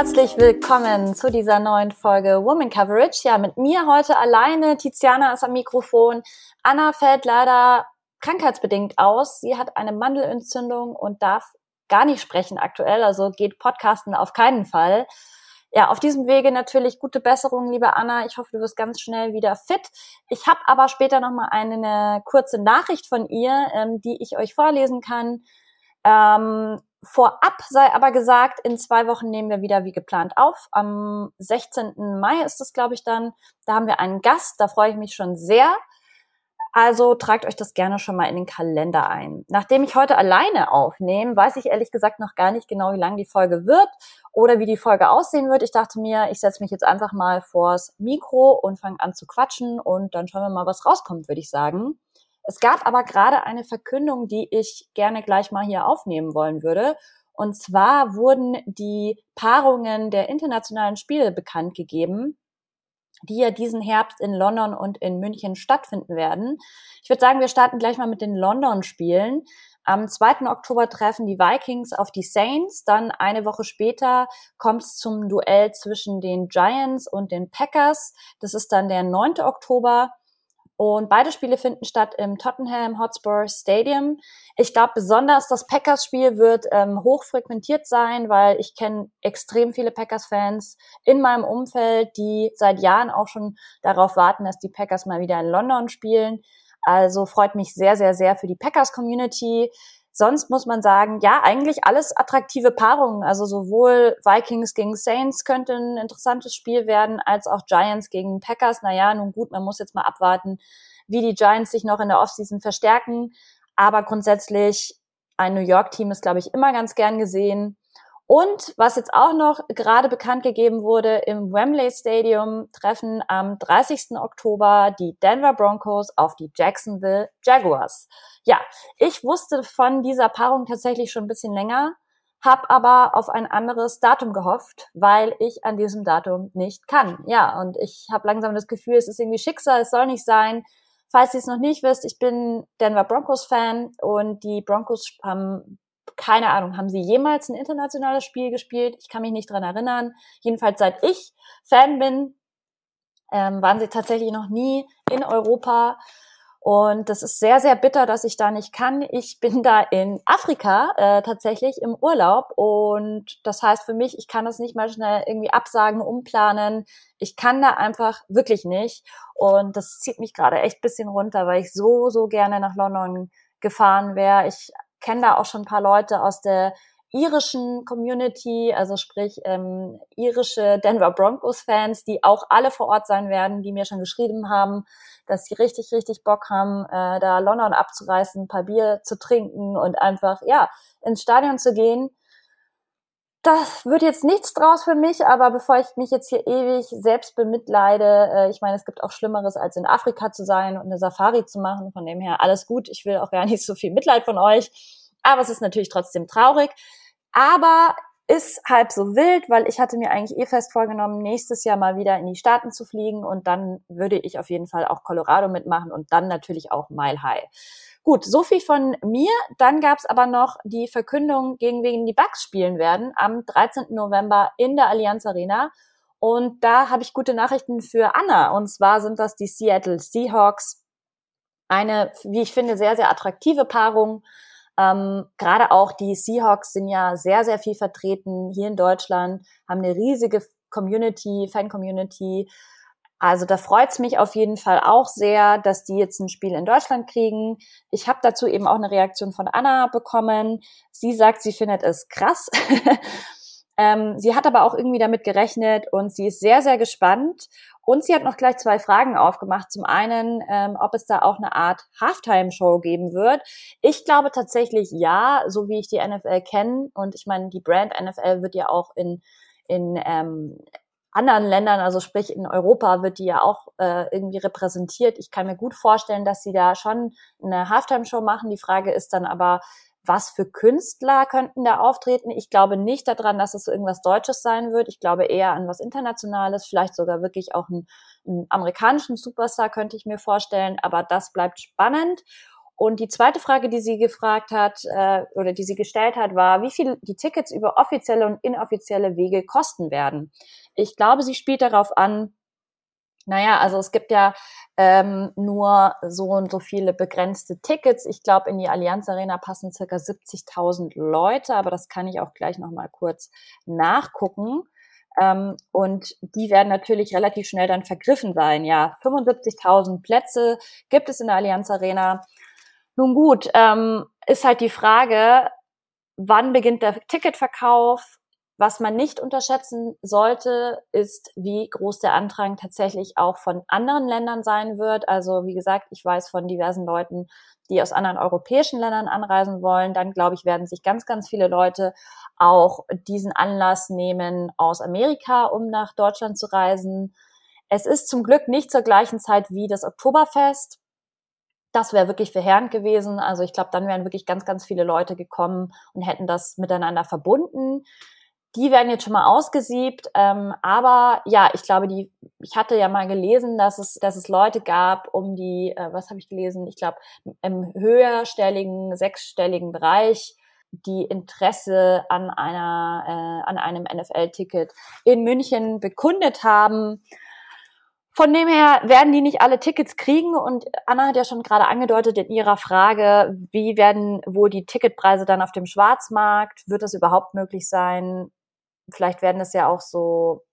Herzlich willkommen zu dieser neuen Folge Woman Coverage. Ja, mit mir heute alleine. Tiziana ist am Mikrofon. Anna fällt leider krankheitsbedingt aus. Sie hat eine Mandelentzündung und darf gar nicht sprechen aktuell, also geht Podcasten auf keinen Fall. Ja, auf diesem Wege natürlich gute Besserung, liebe Anna. Ich hoffe, du wirst ganz schnell wieder fit. Ich habe aber später noch mal eine kurze Nachricht von ihr, ähm, die ich euch vorlesen kann. Ähm, vorab sei aber gesagt, in zwei Wochen nehmen wir wieder wie geplant auf. Am 16. Mai ist es, glaube ich, dann. Da haben wir einen Gast. Da freue ich mich schon sehr. Also tragt euch das gerne schon mal in den Kalender ein. Nachdem ich heute alleine aufnehme, weiß ich ehrlich gesagt noch gar nicht genau, wie lang die Folge wird oder wie die Folge aussehen wird. Ich dachte mir, ich setze mich jetzt einfach mal vors Mikro und fange an zu quatschen und dann schauen wir mal, was rauskommt, würde ich sagen. Es gab aber gerade eine Verkündung, die ich gerne gleich mal hier aufnehmen wollen würde. Und zwar wurden die Paarungen der internationalen Spiele bekannt gegeben die ja diesen Herbst in London und in München stattfinden werden. Ich würde sagen, wir starten gleich mal mit den London-Spielen. Am 2. Oktober treffen die Vikings auf die Saints. Dann eine Woche später kommt es zum Duell zwischen den Giants und den Packers. Das ist dann der 9. Oktober. Und beide Spiele finden statt im Tottenham Hotspur Stadium. Ich glaube, besonders das Packers-Spiel wird ähm, hoch frequentiert sein, weil ich kenne extrem viele Packers-Fans in meinem Umfeld, die seit Jahren auch schon darauf warten, dass die Packers mal wieder in London spielen. Also freut mich sehr, sehr, sehr für die Packers-Community. Sonst muss man sagen, ja, eigentlich alles attraktive Paarungen. Also sowohl Vikings gegen Saints könnte ein interessantes Spiel werden, als auch Giants gegen Packers. Naja, nun gut, man muss jetzt mal abwarten, wie die Giants sich noch in der Offseason verstärken. Aber grundsätzlich ein New York-Team ist, glaube ich, immer ganz gern gesehen. Und was jetzt auch noch gerade bekannt gegeben wurde, im Wembley Stadium treffen am 30. Oktober die Denver Broncos auf die Jacksonville Jaguars. Ja, ich wusste von dieser Paarung tatsächlich schon ein bisschen länger, habe aber auf ein anderes Datum gehofft, weil ich an diesem Datum nicht kann. Ja, und ich habe langsam das Gefühl, es ist irgendwie Schicksal, es soll nicht sein. Falls ihr es noch nicht wisst, ich bin Denver Broncos Fan und die Broncos haben keine Ahnung, haben sie jemals ein internationales Spiel gespielt? Ich kann mich nicht dran erinnern. Jedenfalls seit ich Fan bin, ähm, waren sie tatsächlich noch nie in Europa. Und das ist sehr, sehr bitter, dass ich da nicht kann. Ich bin da in Afrika äh, tatsächlich im Urlaub und das heißt für mich, ich kann das nicht mal schnell irgendwie absagen, umplanen. Ich kann da einfach wirklich nicht und das zieht mich gerade echt bisschen runter, weil ich so, so gerne nach London gefahren wäre. Ich kenne da auch schon ein paar Leute aus der irischen Community, also sprich ähm, irische Denver Broncos-Fans, die auch alle vor Ort sein werden, die mir schon geschrieben haben, dass sie richtig, richtig Bock haben, äh, da London abzureißen, ein paar Bier zu trinken und einfach, ja, ins Stadion zu gehen. Das wird jetzt nichts draus für mich, aber bevor ich mich jetzt hier ewig selbst bemitleide, äh, ich meine, es gibt auch Schlimmeres, als in Afrika zu sein und eine Safari zu machen. Von dem her alles gut. Ich will auch gar nicht so viel Mitleid von euch. Aber es ist natürlich trotzdem traurig. Aber ist halb so wild, weil ich hatte mir eigentlich eh fest vorgenommen, nächstes Jahr mal wieder in die Staaten zu fliegen und dann würde ich auf jeden Fall auch Colorado mitmachen und dann natürlich auch Mile High. Gut, so viel von mir. Dann gab es aber noch die Verkündung, gegen wen die Bucks spielen werden am 13. November in der Allianz Arena. Und da habe ich gute Nachrichten für Anna. Und zwar sind das die Seattle Seahawks. Eine, wie ich finde, sehr, sehr attraktive Paarung. Ähm, Gerade auch die Seahawks sind ja sehr, sehr viel vertreten hier in Deutschland, haben eine riesige Community, Fan-Community. Also da freut's mich auf jeden Fall auch sehr, dass die jetzt ein Spiel in Deutschland kriegen. Ich habe dazu eben auch eine Reaktion von Anna bekommen. Sie sagt, sie findet es krass. ähm, sie hat aber auch irgendwie damit gerechnet und sie ist sehr, sehr gespannt. Und sie hat noch gleich zwei Fragen aufgemacht. Zum einen, ähm, ob es da auch eine Art Halftime-Show geben wird. Ich glaube tatsächlich ja, so wie ich die NFL kenne. Und ich meine, die Brand NFL wird ja auch in in ähm, anderen Ländern, also sprich in Europa, wird die ja auch äh, irgendwie repräsentiert. Ich kann mir gut vorstellen, dass sie da schon eine Halftime-Show machen. Die Frage ist dann aber, was für Künstler könnten da auftreten? Ich glaube nicht daran, dass es irgendwas Deutsches sein wird. Ich glaube eher an was Internationales, vielleicht sogar wirklich auch einen, einen amerikanischen Superstar könnte ich mir vorstellen. Aber das bleibt spannend. Und die zweite Frage, die sie gefragt hat äh, oder die sie gestellt hat, war, wie viel die Tickets über offizielle und inoffizielle Wege kosten werden. Ich glaube, sie spielt darauf an, naja, also es gibt ja ähm, nur so und so viele begrenzte Tickets. Ich glaube, in die Allianz Arena passen circa 70.000 Leute, aber das kann ich auch gleich nochmal kurz nachgucken. Ähm, und die werden natürlich relativ schnell dann vergriffen sein. Ja, 75.000 Plätze gibt es in der Allianz Arena. Nun gut, ähm, ist halt die Frage, wann beginnt der Ticketverkauf? Was man nicht unterschätzen sollte, ist, wie groß der Andrang tatsächlich auch von anderen Ländern sein wird. Also wie gesagt, ich weiß von diversen Leuten, die aus anderen europäischen Ländern anreisen wollen. Dann glaube ich, werden sich ganz, ganz viele Leute auch diesen Anlass nehmen aus Amerika, um nach Deutschland zu reisen. Es ist zum Glück nicht zur gleichen Zeit wie das Oktoberfest. Das wäre wirklich verheerend gewesen. Also ich glaube, dann wären wirklich ganz, ganz viele Leute gekommen und hätten das miteinander verbunden. Die werden jetzt schon mal ausgesiebt, ähm, aber ja, ich glaube, die, ich hatte ja mal gelesen, dass es, dass es Leute gab, um die, äh, was habe ich gelesen? Ich glaube, im höherstelligen, sechsstelligen Bereich, die Interesse an einer, äh, an einem NFL-Ticket in München bekundet haben. Von dem her werden die nicht alle Tickets kriegen und Anna hat ja schon gerade angedeutet in ihrer Frage, wie werden wohl die Ticketpreise dann auf dem Schwarzmarkt? Wird das überhaupt möglich sein? Vielleicht werden es ja auch so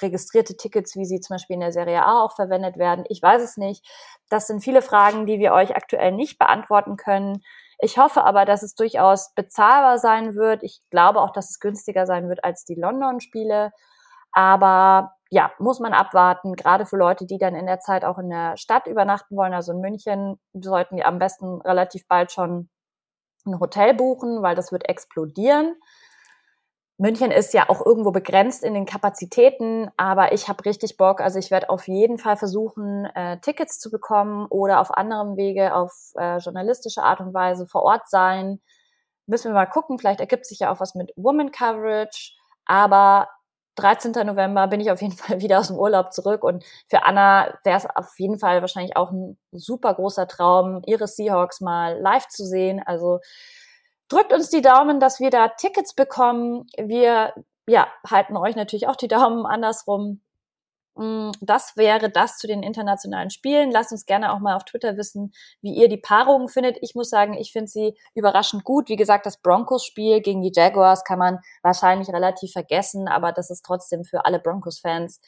registrierte Tickets, wie sie zum Beispiel in der Serie A auch verwendet werden. Ich weiß es nicht. Das sind viele Fragen, die wir euch aktuell nicht beantworten können. Ich hoffe aber, dass es durchaus bezahlbar sein wird. Ich glaube auch, dass es günstiger sein wird als die London-Spiele. Aber ja, muss man abwarten, gerade für Leute, die dann in der Zeit auch in der Stadt übernachten wollen, also in München, sollten die am besten relativ bald schon ein Hotel buchen, weil das wird explodieren. München ist ja auch irgendwo begrenzt in den Kapazitäten, aber ich habe richtig Bock. Also ich werde auf jeden Fall versuchen, äh, Tickets zu bekommen oder auf anderem Wege, auf äh, journalistische Art und Weise vor Ort sein. Müssen wir mal gucken, vielleicht ergibt sich ja auch was mit Woman Coverage. Aber 13. November bin ich auf jeden Fall wieder aus dem Urlaub zurück und für Anna wäre es auf jeden Fall wahrscheinlich auch ein super großer Traum, ihre Seahawks mal live zu sehen. Also drückt uns die Daumen, dass wir da Tickets bekommen. Wir ja, halten euch natürlich auch die Daumen andersrum. Mm, das wäre das zu den internationalen Spielen. Lasst uns gerne auch mal auf Twitter wissen, wie ihr die Paarungen findet. Ich muss sagen, ich finde sie überraschend gut. Wie gesagt, das Broncos-Spiel gegen die Jaguars kann man wahrscheinlich relativ vergessen, aber das ist trotzdem für alle Broncos-Fans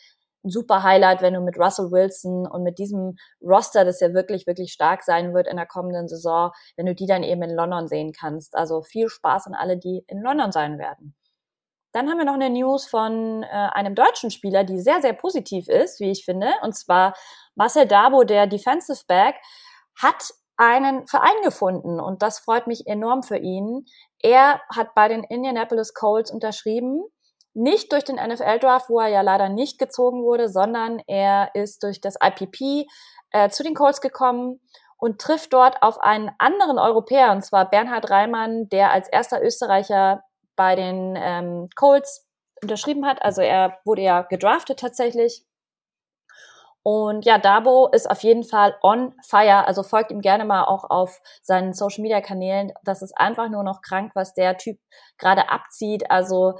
ein super Highlight, wenn du mit Russell Wilson und mit diesem Roster, das ja wirklich, wirklich stark sein wird in der kommenden Saison, wenn du die dann eben in London sehen kannst. Also viel Spaß an alle, die in London sein werden. Dann haben wir noch eine News von äh, einem deutschen Spieler, die sehr, sehr positiv ist, wie ich finde. Und zwar Marcel Dabo, der Defensive Back, hat einen Verein gefunden und das freut mich enorm für ihn. Er hat bei den Indianapolis Colts unterschrieben, nicht durch den NFL-Draft, wo er ja leider nicht gezogen wurde, sondern er ist durch das IPP äh, zu den Colts gekommen und trifft dort auf einen anderen Europäer, und zwar Bernhard Reimann, der als erster Österreicher bei den ähm, Colts unterschrieben hat. Also er wurde ja gedraftet tatsächlich. Und ja, Dabo ist auf jeden Fall on fire. Also folgt ihm gerne mal auch auf seinen Social Media Kanälen. Das ist einfach nur noch krank, was der Typ gerade abzieht. Also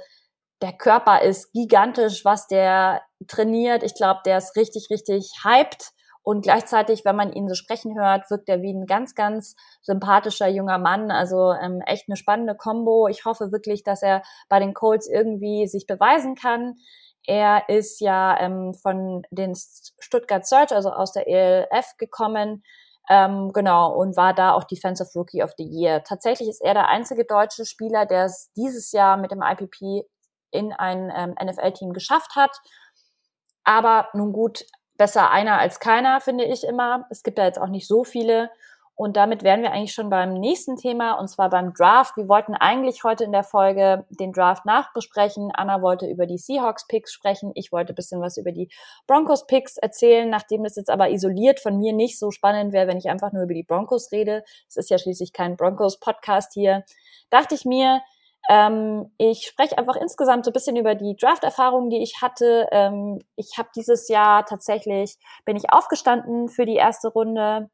der Körper ist gigantisch, was der trainiert. Ich glaube, der ist richtig, richtig hyped. Und gleichzeitig, wenn man ihn so sprechen hört, wirkt er wie ein ganz, ganz sympathischer junger Mann. Also ähm, echt eine spannende Combo. Ich hoffe wirklich, dass er bei den Colts irgendwie sich beweisen kann. Er ist ja ähm, von den Stuttgart Search, also aus der ELF gekommen. Ähm, genau, und war da auch Defensive Rookie of the Year. Tatsächlich ist er der einzige deutsche Spieler, der es dieses Jahr mit dem IPP in ein ähm, NFL-Team geschafft hat. Aber nun gut, besser einer als keiner, finde ich immer. Es gibt ja jetzt auch nicht so viele. Und damit wären wir eigentlich schon beim nächsten Thema, und zwar beim Draft. Wir wollten eigentlich heute in der Folge den Draft nachbesprechen. Anna wollte über die Seahawks-Picks sprechen. Ich wollte bisschen was über die Broncos-Picks erzählen, nachdem es jetzt aber isoliert von mir nicht so spannend wäre, wenn ich einfach nur über die Broncos rede. Es ist ja schließlich kein Broncos-Podcast hier. Dachte ich mir, ähm, ich spreche einfach insgesamt so ein bisschen über die Draft-Erfahrungen, die ich hatte. Ähm, ich habe dieses Jahr tatsächlich, bin ich aufgestanden für die erste Runde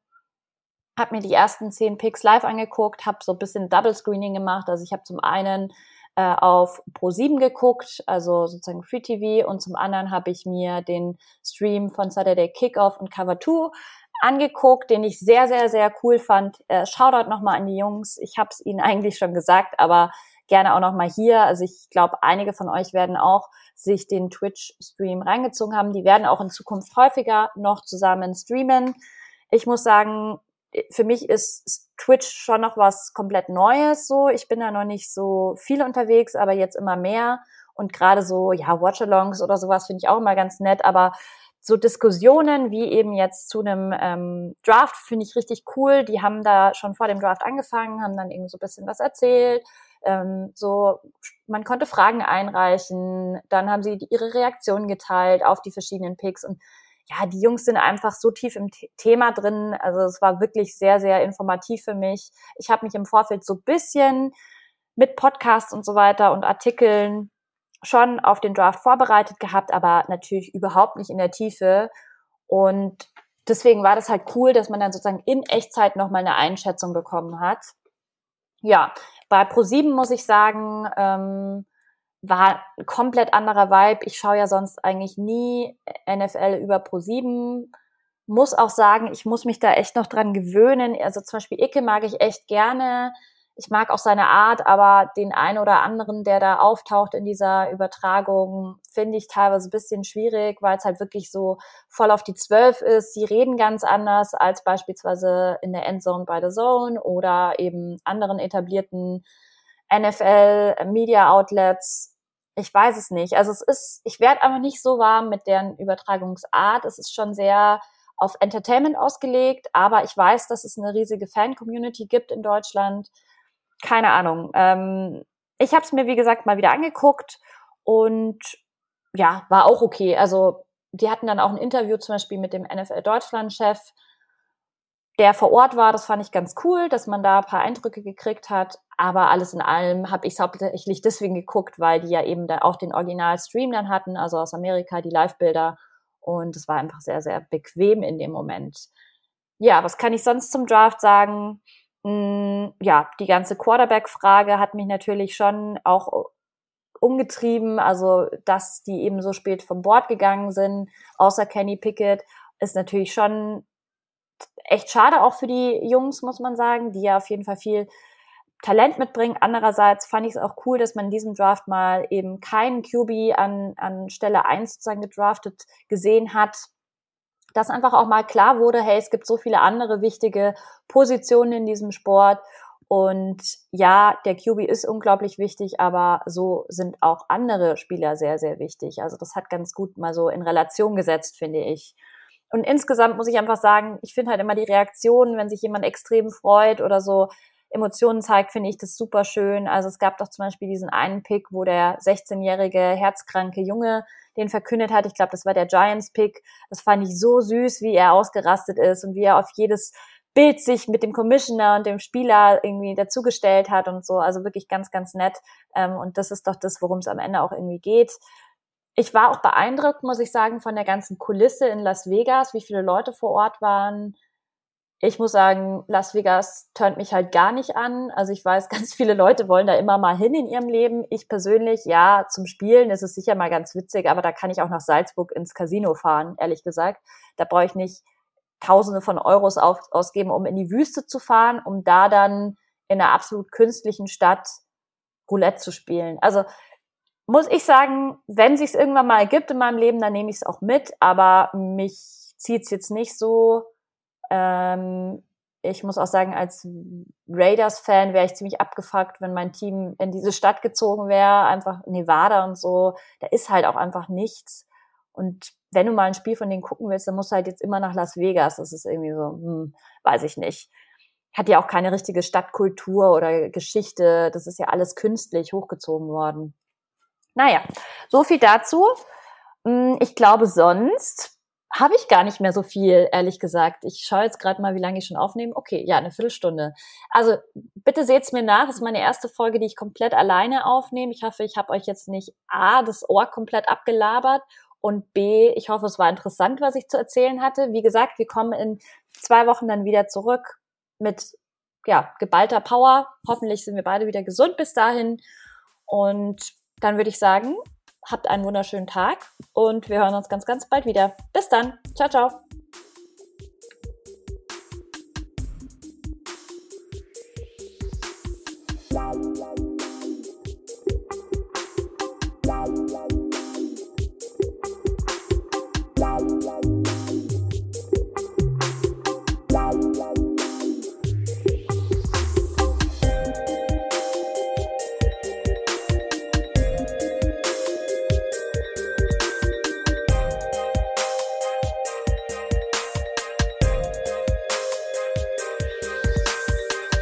habe mir die ersten zehn Picks live angeguckt, habe so ein bisschen Double Screening gemacht. Also ich habe zum einen äh, auf Pro7 geguckt, also sozusagen Free TV, und zum anderen habe ich mir den Stream von Saturday Kickoff und Cover 2 angeguckt, den ich sehr, sehr, sehr cool fand. Äh, Shoutout nochmal an die Jungs. Ich habe es ihnen eigentlich schon gesagt, aber gerne auch nochmal hier. Also ich glaube, einige von euch werden auch sich den Twitch-Stream reingezogen haben. Die werden auch in Zukunft häufiger noch zusammen streamen. Ich muss sagen, für mich ist Twitch schon noch was komplett Neues so. Ich bin da noch nicht so viel unterwegs, aber jetzt immer mehr. Und gerade so, ja, Watchalongs oder sowas finde ich auch immer ganz nett. Aber so Diskussionen wie eben jetzt zu einem ähm, Draft finde ich richtig cool. Die haben da schon vor dem Draft angefangen, haben dann irgendwie so ein bisschen was erzählt. Ähm, so, man konnte Fragen einreichen, dann haben sie ihre Reaktionen geteilt auf die verschiedenen Picks und ja, die Jungs sind einfach so tief im Thema drin. Also es war wirklich sehr, sehr informativ für mich. Ich habe mich im Vorfeld so bisschen mit Podcasts und so weiter und Artikeln schon auf den Draft vorbereitet gehabt, aber natürlich überhaupt nicht in der Tiefe. Und deswegen war das halt cool, dass man dann sozusagen in Echtzeit nochmal eine Einschätzung bekommen hat. Ja, bei ProSieben muss ich sagen, ähm, war komplett anderer Vibe. Ich schaue ja sonst eigentlich nie NFL über Pro7. Muss auch sagen, ich muss mich da echt noch dran gewöhnen. Also zum Beispiel Icke mag ich echt gerne. Ich mag auch seine Art, aber den einen oder anderen, der da auftaucht in dieser Übertragung, finde ich teilweise ein bisschen schwierig, weil es halt wirklich so voll auf die Zwölf ist. Sie reden ganz anders als beispielsweise in der Endzone bei The Zone oder eben anderen etablierten NFL Media Outlets ich weiß es nicht. Also es ist, ich werde aber nicht so warm mit deren Übertragungsart. Es ist schon sehr auf Entertainment ausgelegt, aber ich weiß, dass es eine riesige Fan-Community gibt in Deutschland. Keine Ahnung. Ähm, ich habe es mir, wie gesagt, mal wieder angeguckt und ja, war auch okay. Also die hatten dann auch ein Interview zum Beispiel mit dem NFL Deutschland-Chef der vor Ort war, das fand ich ganz cool, dass man da ein paar Eindrücke gekriegt hat. Aber alles in allem habe ich es hauptsächlich deswegen geguckt, weil die ja eben dann auch den Original-Stream dann hatten, also aus Amerika, die Live-Bilder. Und es war einfach sehr, sehr bequem in dem Moment. Ja, was kann ich sonst zum Draft sagen? Hm, ja, die ganze Quarterback-Frage hat mich natürlich schon auch umgetrieben. Also, dass die eben so spät vom Board gegangen sind, außer Kenny Pickett, ist natürlich schon echt schade auch für die Jungs, muss man sagen, die ja auf jeden Fall viel Talent mitbringen. Andererseits fand ich es auch cool, dass man in diesem Draft mal eben keinen QB an, an Stelle 1 sozusagen gedraftet gesehen hat. Dass einfach auch mal klar wurde, hey, es gibt so viele andere wichtige Positionen in diesem Sport. Und ja, der QB ist unglaublich wichtig, aber so sind auch andere Spieler sehr, sehr wichtig. Also das hat ganz gut mal so in Relation gesetzt, finde ich. Und insgesamt muss ich einfach sagen, ich finde halt immer die Reaktionen, wenn sich jemand extrem freut oder so Emotionen zeigt, finde ich das super schön. Also es gab doch zum Beispiel diesen einen Pick, wo der 16-jährige herzkranke Junge den verkündet hat. Ich glaube, das war der Giants-Pick. Das fand ich so süß, wie er ausgerastet ist und wie er auf jedes Bild sich mit dem Commissioner und dem Spieler irgendwie dazugestellt hat und so. Also wirklich ganz, ganz nett. Ähm, und das ist doch das, worum es am Ende auch irgendwie geht ich war auch beeindruckt, muss ich sagen, von der ganzen Kulisse in Las Vegas, wie viele Leute vor Ort waren. Ich muss sagen, Las Vegas tönt mich halt gar nicht an. Also ich weiß, ganz viele Leute wollen da immer mal hin in ihrem Leben. Ich persönlich, ja, zum Spielen ist es sicher mal ganz witzig, aber da kann ich auch nach Salzburg ins Casino fahren, ehrlich gesagt. Da brauche ich nicht Tausende von Euros auf, ausgeben, um in die Wüste zu fahren, um da dann in einer absolut künstlichen Stadt Roulette zu spielen. Also muss ich sagen, wenn sich's irgendwann mal ergibt in meinem Leben, dann nehme ich es auch mit, aber mich zieht's jetzt nicht so. Ähm, ich muss auch sagen, als Raiders-Fan wäre ich ziemlich abgefuckt, wenn mein Team in diese Stadt gezogen wäre, einfach Nevada und so. Da ist halt auch einfach nichts. Und wenn du mal ein Spiel von denen gucken willst, dann musst du halt jetzt immer nach Las Vegas. Das ist irgendwie so, hm, weiß ich nicht. Hat ja auch keine richtige Stadtkultur oder Geschichte. Das ist ja alles künstlich hochgezogen worden. Naja, so viel dazu. Hm, ich glaube, sonst habe ich gar nicht mehr so viel, ehrlich gesagt. Ich schaue jetzt gerade mal, wie lange ich schon aufnehme. Okay, ja, eine Viertelstunde. Also bitte seht's mir nach. Das ist meine erste Folge, die ich komplett alleine aufnehme. Ich hoffe, ich habe euch jetzt nicht A, das Ohr komplett abgelabert und B, ich hoffe, es war interessant, was ich zu erzählen hatte. Wie gesagt, wir kommen in zwei Wochen dann wieder zurück. mit ja, geballter Power. Hoffentlich sind wir beide wieder gesund bis dahin. Und dann würde ich sagen, habt einen wunderschönen Tag und wir hören uns ganz, ganz bald wieder. Bis dann. Ciao, ciao. Wow.